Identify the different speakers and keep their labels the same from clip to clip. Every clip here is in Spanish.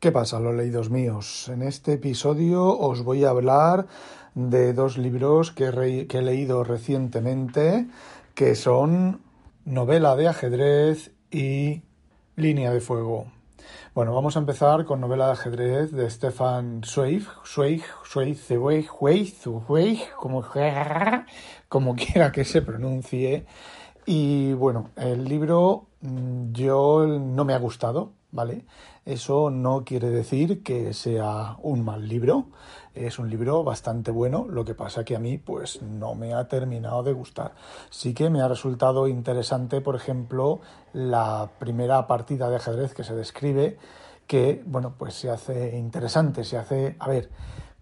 Speaker 1: ¿Qué pasa, los leídos míos? En este episodio os voy a hablar de dos libros que, he leído recientemente, que son Novela de ajedrez y Línea de fuego. Bueno, vamos a empezar con novela de ajedrez de Stefan Zweig, Zweig, Zweig, Zweig, Zweig, como, como quiera que se pronuncie. Y bueno, el libro mm, yo no me ha gustado, ¿vale? Eso no quiere decir que sea un mal libro, es un libro bastante bueno, lo que pasa que a mí pues no me ha terminado de gustar. Sí que me ha resultado interesante, por ejemplo, la primera partida de ajedrez que se describe, que bueno, pues se hace interesante, se hace, a ver,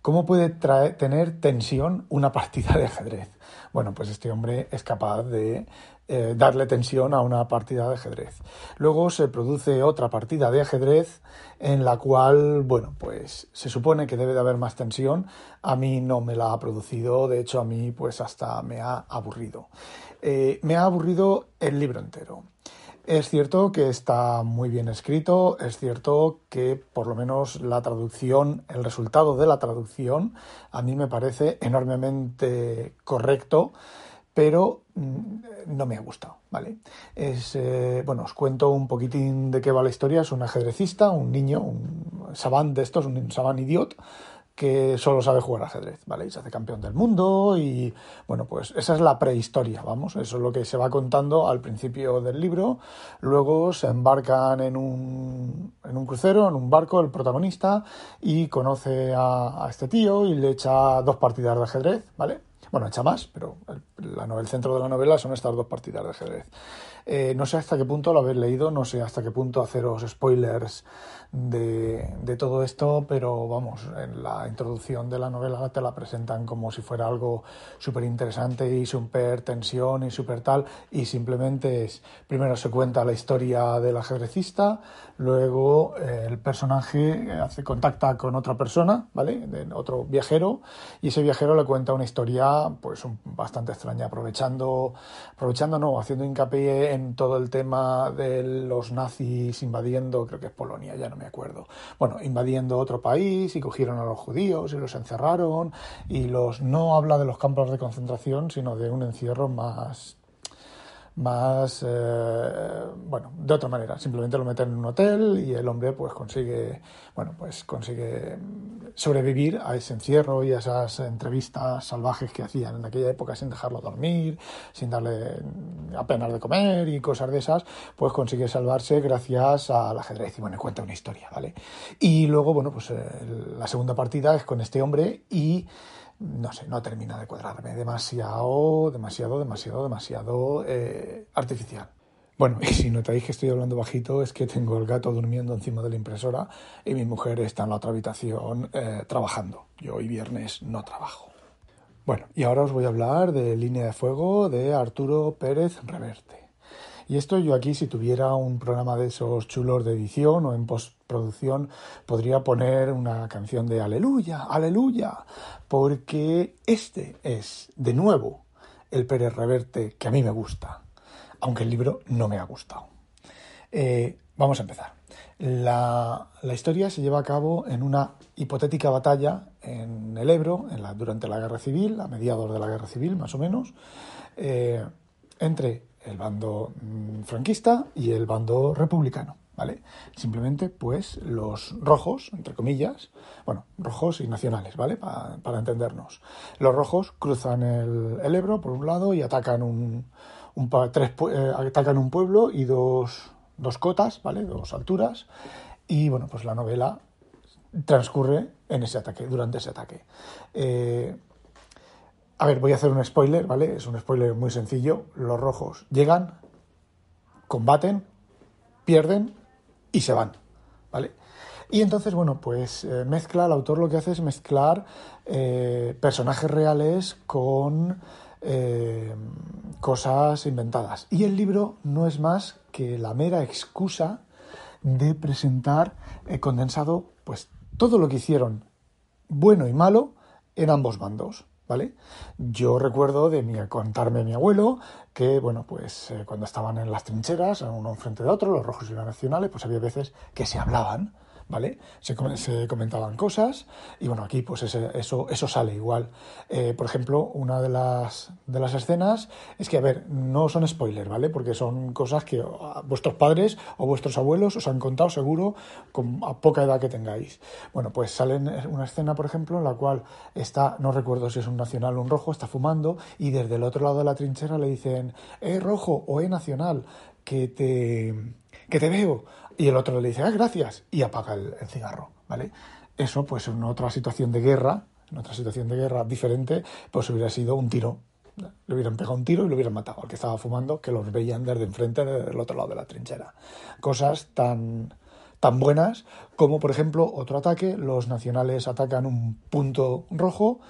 Speaker 1: ¿Cómo puede tener tensión una partida de ajedrez? Bueno, pues este hombre es capaz de eh, darle tensión a una partida de ajedrez. Luego se produce otra partida de ajedrez en la cual, bueno, pues se supone que debe de haber más tensión. A mí no me la ha producido, de hecho a mí pues hasta me ha aburrido. Eh, me ha aburrido el libro entero. Es cierto que está muy bien escrito, es cierto que por lo menos la traducción, el resultado de la traducción, a mí me parece enormemente correcto pero mm, no me ha gustado, ¿vale? Es, eh, bueno, os cuento un poquitín de qué va la historia. Es un ajedrecista, un niño, un sabán de estos, un sabán idiot, que solo sabe jugar ajedrez, ¿vale? Y se hace campeón del mundo y, bueno, pues esa es la prehistoria, vamos, eso es lo que se va contando al principio del libro. Luego se embarcan en un, en un crucero, en un barco, el protagonista, y conoce a, este tío y le echa dos partidas de ajedrez, ¿vale? Bueno, echa más, pero centro de la novela son estas dos partidas de ajedrez. Eh, no sé hasta qué punto lo habéis leído, no sé hasta qué punto haceros spoilers de, todo esto, pero vamos, en la introducción de la novela te la presentan como si fuera algo súper interesante y súper tensión y súper tal, y simplemente es, primero se cuenta la historia del ajedrecista, luego eh, el personaje hace contacta con otra persona, ¿vale? De otro viajero, y ese viajero le cuenta una historia pues bastante extraña, aprovechando, aprovechando no, haciendo hincapié en todo el tema de los nazis invadiendo, creo que es Polonia, ya no me acuerdo. Bueno, invadiendo otro país y cogieron a los judíos y los encerraron y los no habla de los campos de concentración, sino de un encierro más más, eh, bueno, de otra manera. Simplemente lo meten en un hotel y el hombre pues consigue, bueno, pues consigue sobrevivir a ese encierro y a esas entrevistas salvajes que hacían en aquella época sin dejarlo dormir, sin darle apenas de comer y cosas de esas, pues consigue salvarse gracias al ajedrez. Y bueno, cuenta una historia, ¿vale? Y luego, bueno, pues eh, la segunda partida es con este hombre y no sé, no termina de cuadrarme. Demasiado, demasiado, demasiado, demasiado eh, artificial. Bueno, y si notáis que estoy hablando bajito, es que tengo el gato durmiendo encima de la impresora y mi mujer está en la otra habitación eh, trabajando. Yo hoy viernes no trabajo. Bueno, y ahora os voy a hablar de Línea de Fuego de Arturo Pérez Reverte. Y esto yo aquí, si tuviera un programa de esos chulos de edición o en postproducción, podría poner una canción de Aleluya, Aleluya, porque este es, de nuevo, el Pérez Reverte que a mí me gusta, aunque el libro no me ha gustado. Eh, vamos a empezar. La, historia se lleva a cabo en una hipotética batalla en el Ebro, la, durante la Guerra Civil, a mediados de la Guerra Civil más o menos, eh, entre el bando mm, franquista y el bando republicano. ¿Vale? Simplemente, pues, los rojos, entre comillas, bueno, rojos y nacionales, ¿vale? para entendernos. Los rojos cruzan el, Ebro por un lado y atacan un, tres, eh, atacan un pueblo y dos, dos cotas, ¿vale? Dos alturas. Y bueno, pues la novela transcurre en ese ataque, durante ese ataque. Eh, a ver, voy a hacer un spoiler, ¿vale? Es un spoiler muy sencillo. Los rojos llegan, combaten, pierden y se van, ¿vale? Y entonces, bueno, pues eh, mezcla, el autor lo que hace es mezclar eh, personajes reales con eh, cosas inventadas. Y el libro no es más que la mera excusa de presentar condensado, pues todo lo que hicieron, bueno y malo, en ambos bandos. ¿Vale? Yo recuerdo de mi, contarme mi abuelo que, bueno, pues eh, cuando estaban en las trincheras, uno enfrente de otro, los rojos y los nacionales, pues había veces que se hablaban, ¿vale? Se, comentaban cosas y bueno, aquí pues eso, eso sale igual. Eh, por ejemplo, una de las, de las escenas es que, a ver, no son spoilers, ¿vale? Porque son cosas que vuestros padres o vuestros abuelos os han contado seguro con, a poca edad que tengáis. Bueno, pues sale una escena, por ejemplo, en la cual está, no recuerdo si es un nacional o un rojo, está fumando y desde el otro lado de la trinchera le dicen, eh, rojo o eh, nacional, que te, que te veo y el otro le dice, ah, gracias, y apaga el, cigarro, ¿vale? Eso, pues en otra situación de guerra, en otra situación de guerra diferente, pues hubiera sido un tiro. Le hubieran pegado un tiro y lo hubieran matado al que estaba fumando, que los veían desde enfrente del otro lado de la trinchera. Cosas tan, tan buenas como, por ejemplo, otro ataque, los nacionales atacan un punto rojo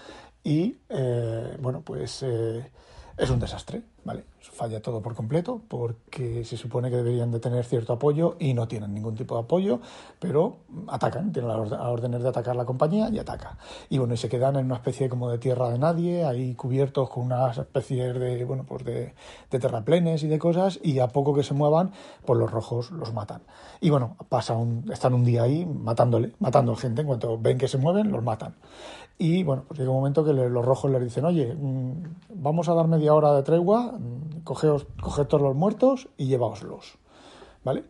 Speaker 1: y, eh, bueno, pues eh, es un desastre, ¿vale? Falla todo por completo porque se supone que deberían de tener cierto apoyo y no tienen ningún tipo de apoyo, pero atacan, tienen las órdenes de atacar la compañía y ataca. Y bueno, y se quedan en una especie como de tierra de nadie, ahí cubiertos con unas especies de, bueno, pues de, terraplenes y de cosas y a poco que se muevan, pues los rojos los matan. Y bueno, pasa un, están un día ahí matándole, matando gente, en cuanto ven que se mueven, los matan. Y bueno, pues llega un momento que los rojos les dicen, oye, mm, vamos a dar media hora de tregua, mm, coged todos los muertos y llevaoslos. ¿Vale?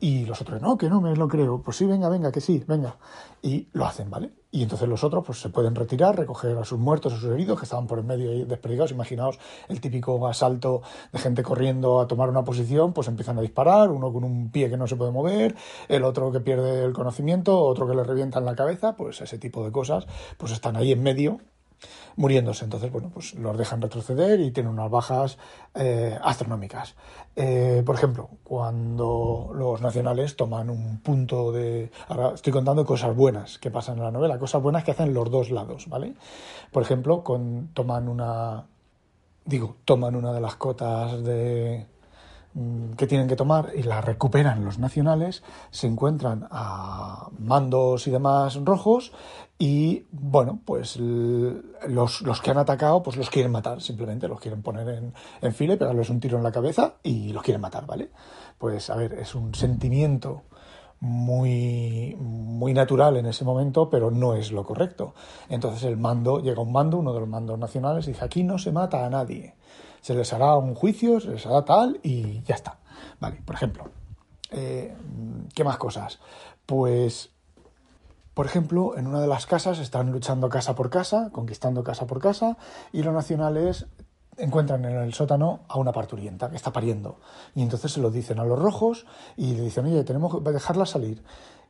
Speaker 1: Y los otros, no, que no me lo creo. Pues sí, venga, venga, que sí, venga. Y lo hacen, ¿vale? Y entonces los otros pues se pueden retirar, recoger a sus muertos, a sus heridos que estaban por el medio ahí desperdigados. Imaginaos el típico asalto de gente corriendo a tomar una posición, pues empiezan a disparar, uno con un pie que no se puede mover, el otro que pierde el conocimiento, otro que le revienta en la cabeza, pues ese tipo de cosas, pues están ahí en medio muriéndose. Entonces, bueno, pues los dejan retroceder y tienen unas bajas eh, astronómicas. Eh, por ejemplo, cuando los nacionales toman un punto de... Ahora estoy contando cosas buenas que pasan en la novela, cosas buenas que hacen los dos lados, ¿vale? Por ejemplo, con, toman una... Digo, toman una de las cotas de, que tienen que tomar y la recuperan los nacionales, se encuentran a mandos y demás rojos y bueno, pues los, los, que han atacado, pues los quieren matar, simplemente los quieren poner en, en fila y pegarles un tiro en la cabeza y los quieren matar, ¿vale? Pues a ver, es un sentimiento muy, muy natural en ese momento, pero no es lo correcto. Entonces el mando, llega un mando, uno de los mandos nacionales, y dice, aquí no se mata a nadie. Se les hará un juicio, se les hará tal y ya está. Vale, por ejemplo. Eh, ¿Qué más cosas? Pues por ejemplo, en una de las casas están luchando casa por casa, conquistando casa por casa, y los nacionales encuentran en el sótano a una parturienta que está pariendo. Y entonces se lo dicen a los rojos y le dicen, oye, tenemos que dejarla salir.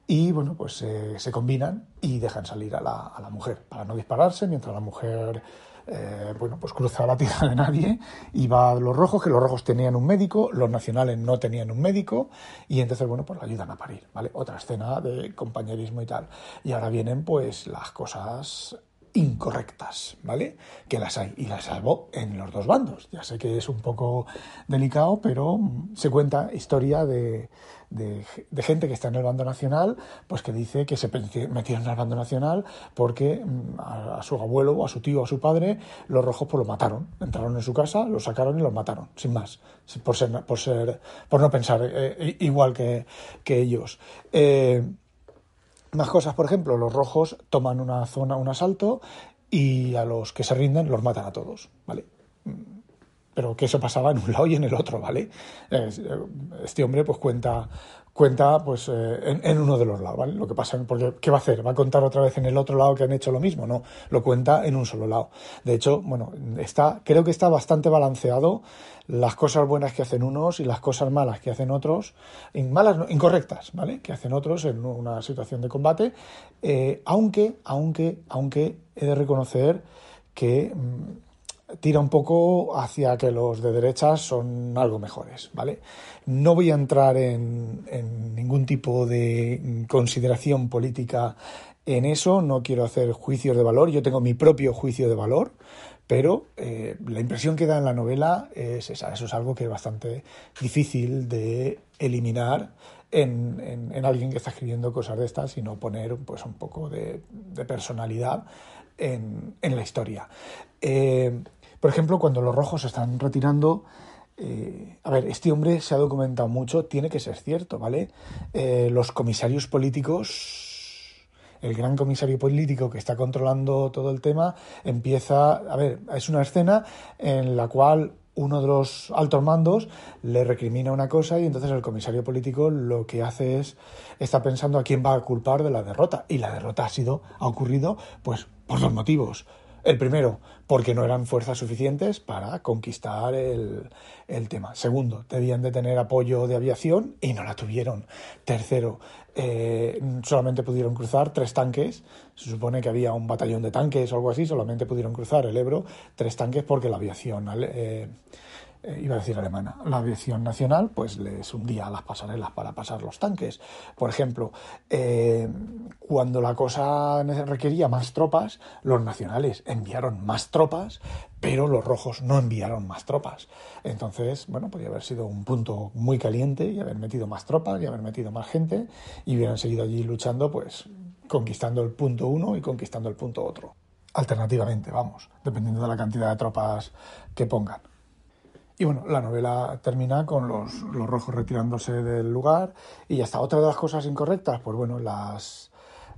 Speaker 1: Y bueno, pues eh, se combinan y dejan salir a la, a la mujer para no dispararse mientras la mujer eh, bueno, pues cruza la tierra de nadie y va a los rojos, que los rojos tenían un médico, los nacionales no tenían un médico, y entonces, bueno, pues la ayudan a parir, ¿vale? Otra escena de compañerismo y tal. Y ahora vienen, pues, las cosas incorrectas, ¿vale? Que las hay y las salvo en los dos bandos. Ya sé que es un poco delicado, pero se cuenta historia de, de, gente que está en el bando nacional, pues que dice que se metieron al bando nacional porque mm, a, su abuelo a su tío a su padre los rojos pues lo mataron, entraron en su casa, lo sacaron y los mataron, sin más, por ser, por ser, por no pensar eh, igual que, que ellos. Eh, más cosas, por ejemplo, los rojos toman una zona, un asalto, y a los que se rinden los matan a todos, ¿vale? Pero que eso pasaba en un lado y en el otro, ¿vale? Este hombre pues cuenta, cuenta pues eh, en, uno de los lados. Lo que pasa, porque ¿qué va a hacer? ¿Va a contar otra vez en el otro lado que han hecho lo mismo? No, lo cuenta en un solo lado. De hecho, bueno, está, creo que está bastante balanceado las cosas buenas que hacen unos y las cosas malas que hacen otros, malas, incorrectas, ¿vale? Que hacen otros en una situación de combate, eh, aunque, aunque, aunque he de reconocer que mm, tira un poco hacia que los de derechas son algo mejores, ¿vale? No voy a entrar en, ningún tipo de consideración política en eso, no quiero hacer juicios de valor, yo tengo mi propio juicio de valor, pero eh, la impresión que da en la novela es esa. Eso es algo que es bastante difícil de eliminar en, en, alguien que está escribiendo cosas de estas y no poner pues, un poco de, personalidad en, en, la historia. Eh, por ejemplo, cuando los rojos se están retirando, eh, a ver, este hombre se ha documentado mucho, tiene que ser cierto, ¿vale? los comisarios políticos el gran comisario político que está controlando todo el tema empieza, a ver, es una escena en la cual uno de los altos mandos le recrimina una cosa y entonces el comisario político lo que hace es está pensando a quién va a culpar de la derrota y la derrota ha sido ha ocurrido pues por dos motivos el primero, porque no eran fuerzas suficientes para conquistar el, tema. Segundo, debían de tener apoyo de aviación y no la tuvieron. Tercero, eh, solamente pudieron cruzar tres tanques. Se supone que había un batallón de tanques o algo así, solamente pudieron cruzar el Ebro tres tanques porque la aviación eh, eh, iba a decir alemana, la aviación nacional, pues les hundía las pasarelas para pasar los tanques. Por ejemplo, eh, cuando la cosa requería más tropas, los nacionales enviaron más tropas, pero los rojos no enviaron más tropas. Entonces, bueno, podría haber sido un punto muy caliente y haber metido más tropas y haber metido más gente y hubieran seguido allí luchando, pues conquistando el punto uno y conquistando el punto otro. Alternativamente, vamos, dependiendo de la cantidad de tropas que pongan. Y bueno, la novela termina con los, los, rojos retirándose del lugar y ya está. Otra de las cosas incorrectas, pues bueno, las...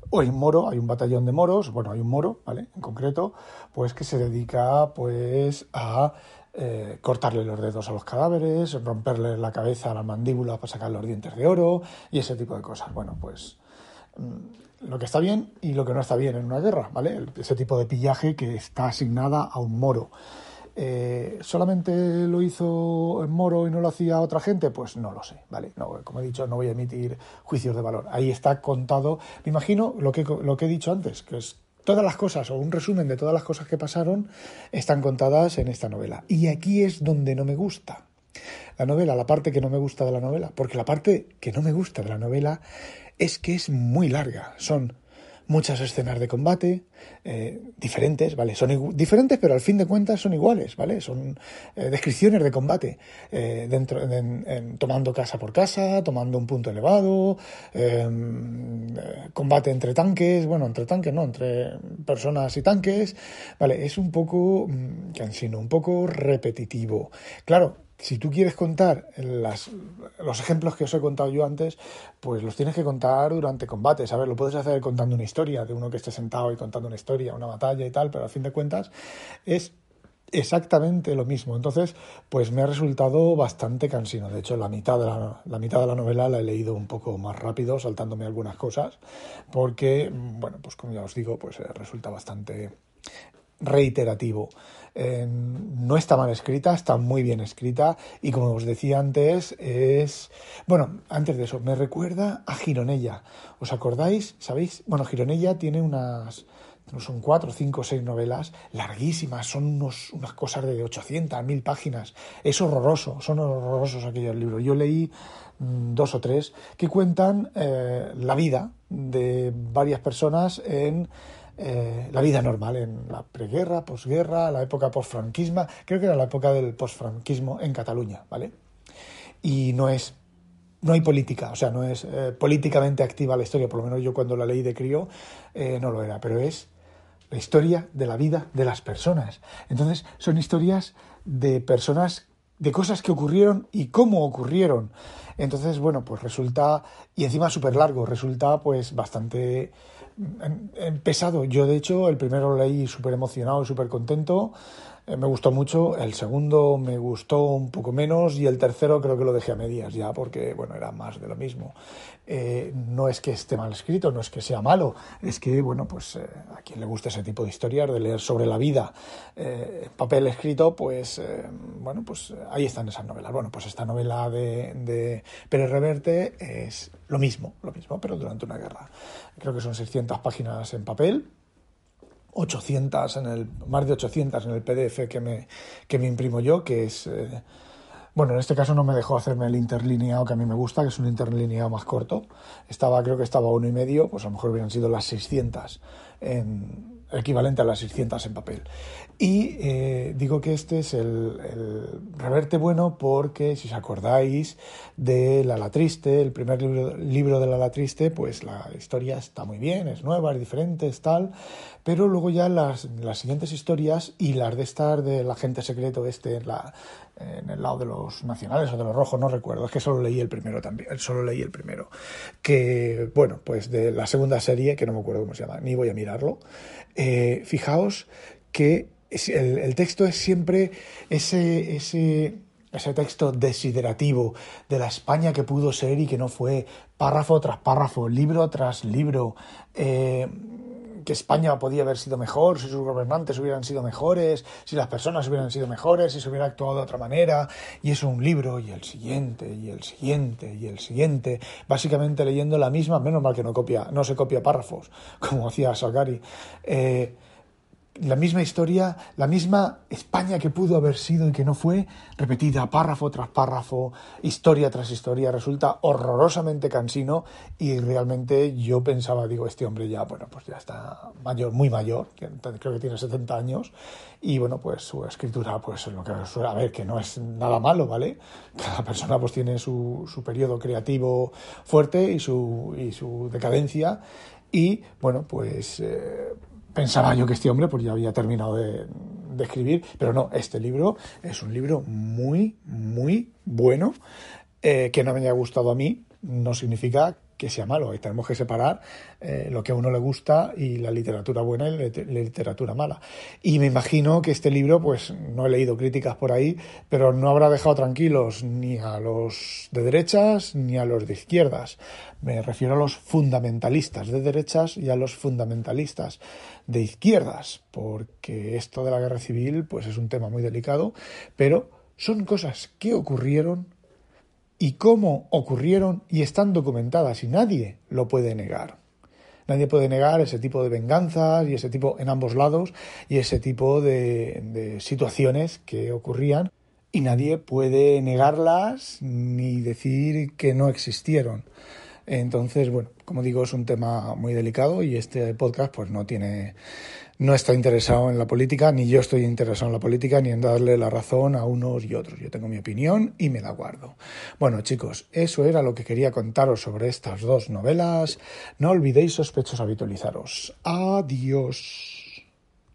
Speaker 1: Hoy Moro, hay un batallón de moros, bueno, hay un moro, ¿vale? En concreto, pues que se dedica pues a eh, cortarle los dedos a los cadáveres, romperle la cabeza a la mandíbula para sacar los dientes de oro y ese tipo de cosas. Bueno, pues mm, lo que está bien y lo que no está bien en una guerra, ¿vale? Ese tipo de pillaje que está asignada a un moro. Eh, ¿Solamente lo hizo Moro y no lo hacía otra gente? Pues no lo sé, ¿vale? No, como he dicho, no voy a emitir juicios de valor. Ahí está contado, me imagino lo que, lo que he dicho antes, que es todas las cosas o un resumen de todas las cosas que pasaron están contadas en esta novela. Y aquí es donde no me gusta. La novela, la parte que no me gusta de la novela, porque la parte que no me gusta de la novela es que es muy larga. Son muchas escenas de combate eh, diferentes, ¿vale? Son diferentes, pero al fin de cuentas son iguales, ¿vale? Son eh, descripciones de combate, eh, dentro, tomando casa por casa, tomando un punto elevado, em, combate entre tanques, bueno, entre tanques, no, entre personas y tanques, ¿vale? Es un poco, mm, cansino, un poco repetitivo. Claro, si tú quieres contar las, los ejemplos que os he contado yo antes, pues los tienes que contar durante combates. A ver, lo puedes hacer contando una historia de uno que esté sentado y contando una historia, una batalla y tal, pero a fin de cuentas es exactamente lo mismo. Entonces, pues me ha resultado bastante cansino. De hecho, la mitad de la, la, mitad de la novela la he leído un poco más rápido, saltándome algunas cosas, porque, bueno, pues como ya os digo, pues eh, resulta bastante reiterativo. Eh, no está mal escrita, está muy bien escrita y como os decía antes, es... Bueno, antes de eso, me recuerda a Gironella. ¿Os acordáis? ¿Sabéis? Bueno, Gironella tiene unas... Son cuatro, cinco, seis novelas larguísimas, son unos, unas cosas de 800, 1000 páginas. Es horroroso, son horrorosos aquellos libros. Yo leí mm, dos o tres que cuentan eh, la vida de varias personas en eh, la vida normal en la preguerra, posguerra, la época posfranquismo, creo que era la época del posfranquismo en Cataluña, ¿vale? Y no es no hay política, o sea, no es eh, políticamente activa la historia, por lo menos yo cuando la leí de crío eh, no lo era, pero es la historia de la vida de las personas. Entonces, son historias de personas, de cosas que ocurrieron y cómo ocurrieron. Entonces, bueno, pues resulta, y encima súper largo, resulta pues bastante pesado. Yo, de hecho, el primero lo leí súper emocionado súper contento. Eh, me gustó mucho. El segundo me gustó un poco menos. Y el tercero creo que lo dejé a medias ya, porque, bueno, era más de lo mismo. Eh, no es que esté mal escrito, no es que sea malo. Es que, bueno, pues eh, a quien le gusta ese tipo de historias, de leer sobre la vida en papel escrito, pues, bueno, pues ahí están esas novelas. Bueno, pues esta novela de, de Pérez Reverte es lo mismo, lo mismo, pero durante una guerra. Creo que son 600 páginas en papel, 800 en el, más de 800 en el PDF que me, que me imprimo yo, que es... Eh, bueno, en este caso no me dejó hacerme el interlineado que a mí me gusta, que es un interlineado más corto. Estaba, creo que estaba uno y medio, pues a lo mejor hubieran sido las 600 en, equivalente a las 600 en papel. Y eh, digo que este es el, reverte bueno porque, si os acordáis de La La Triste, el primer libro, libro de La La Triste, pues la historia está muy bien, es nueva, es diferente, es tal, pero luego ya las, las siguientes historias y las de estar del agente secreto este, la, en el lado de los nacionales o de los rojos, no recuerdo, es que solo leí el primero también, solo leí el primero, que bueno, pues de la segunda serie, que no me acuerdo cómo se llama, ni voy a mirarlo, eh, fijaos que el, texto es siempre ese, ese, ese texto desiderativo de la España que pudo ser y que no fue, párrafo tras párrafo, libro tras libro, eh, que España podía haber sido mejor, si sus gobernantes hubieran sido mejores, si las personas hubieran sido mejores, si se hubiera actuado de otra manera. Y es un libro, y el siguiente, y el siguiente, y el siguiente, básicamente leyendo la misma, menos mal que no copia, no se copia párrafos, como hacía Salgari. Eh, la misma historia, la misma España que pudo haber sido y que no fue, repetida párrafo tras párrafo, historia tras historia, resulta horrorosamente cansino y realmente yo pensaba, digo, este hombre ya, bueno, pues ya está mayor, muy mayor, creo que tiene 70 años y bueno, pues su escritura, pues lo que a ver, que no es nada malo, ¿vale? Cada persona pues tiene su, su periodo creativo fuerte y su, y su decadencia y bueno, pues... Eh, pensaba yo que este hombre pues ya había terminado de, escribir, pero no, este libro es un libro muy, muy bueno, eh, que no me haya gustado a mí, no significa que sea malo. Y tenemos que separar eh, lo que a uno le gusta y la literatura buena y la literatura mala. Y me imagino que este libro, pues no he leído críticas por ahí, pero no habrá dejado tranquilos ni a los de derechas ni a los de izquierdas. Me refiero a los fundamentalistas de derechas y a los fundamentalistas de izquierdas, porque esto de la guerra civil, pues es un tema muy delicado, pero son cosas que ocurrieron y cómo ocurrieron y están documentadas y nadie lo puede negar. Nadie puede negar ese tipo de venganzas y ese tipo en ambos lados y ese tipo de, de situaciones que ocurrían y nadie puede negarlas ni decir que no existieron. Entonces, bueno, como digo, es un tema muy delicado y este podcast pues no tiene no está interesado en la política, ni yo estoy interesado en la política, ni en darle la razón a unos y otros. Yo tengo mi opinión y me la guardo. Bueno, chicos, eso era lo que quería contaros sobre estas dos novelas. No olvidéis, sospechosos, habitualizaros. Adiós.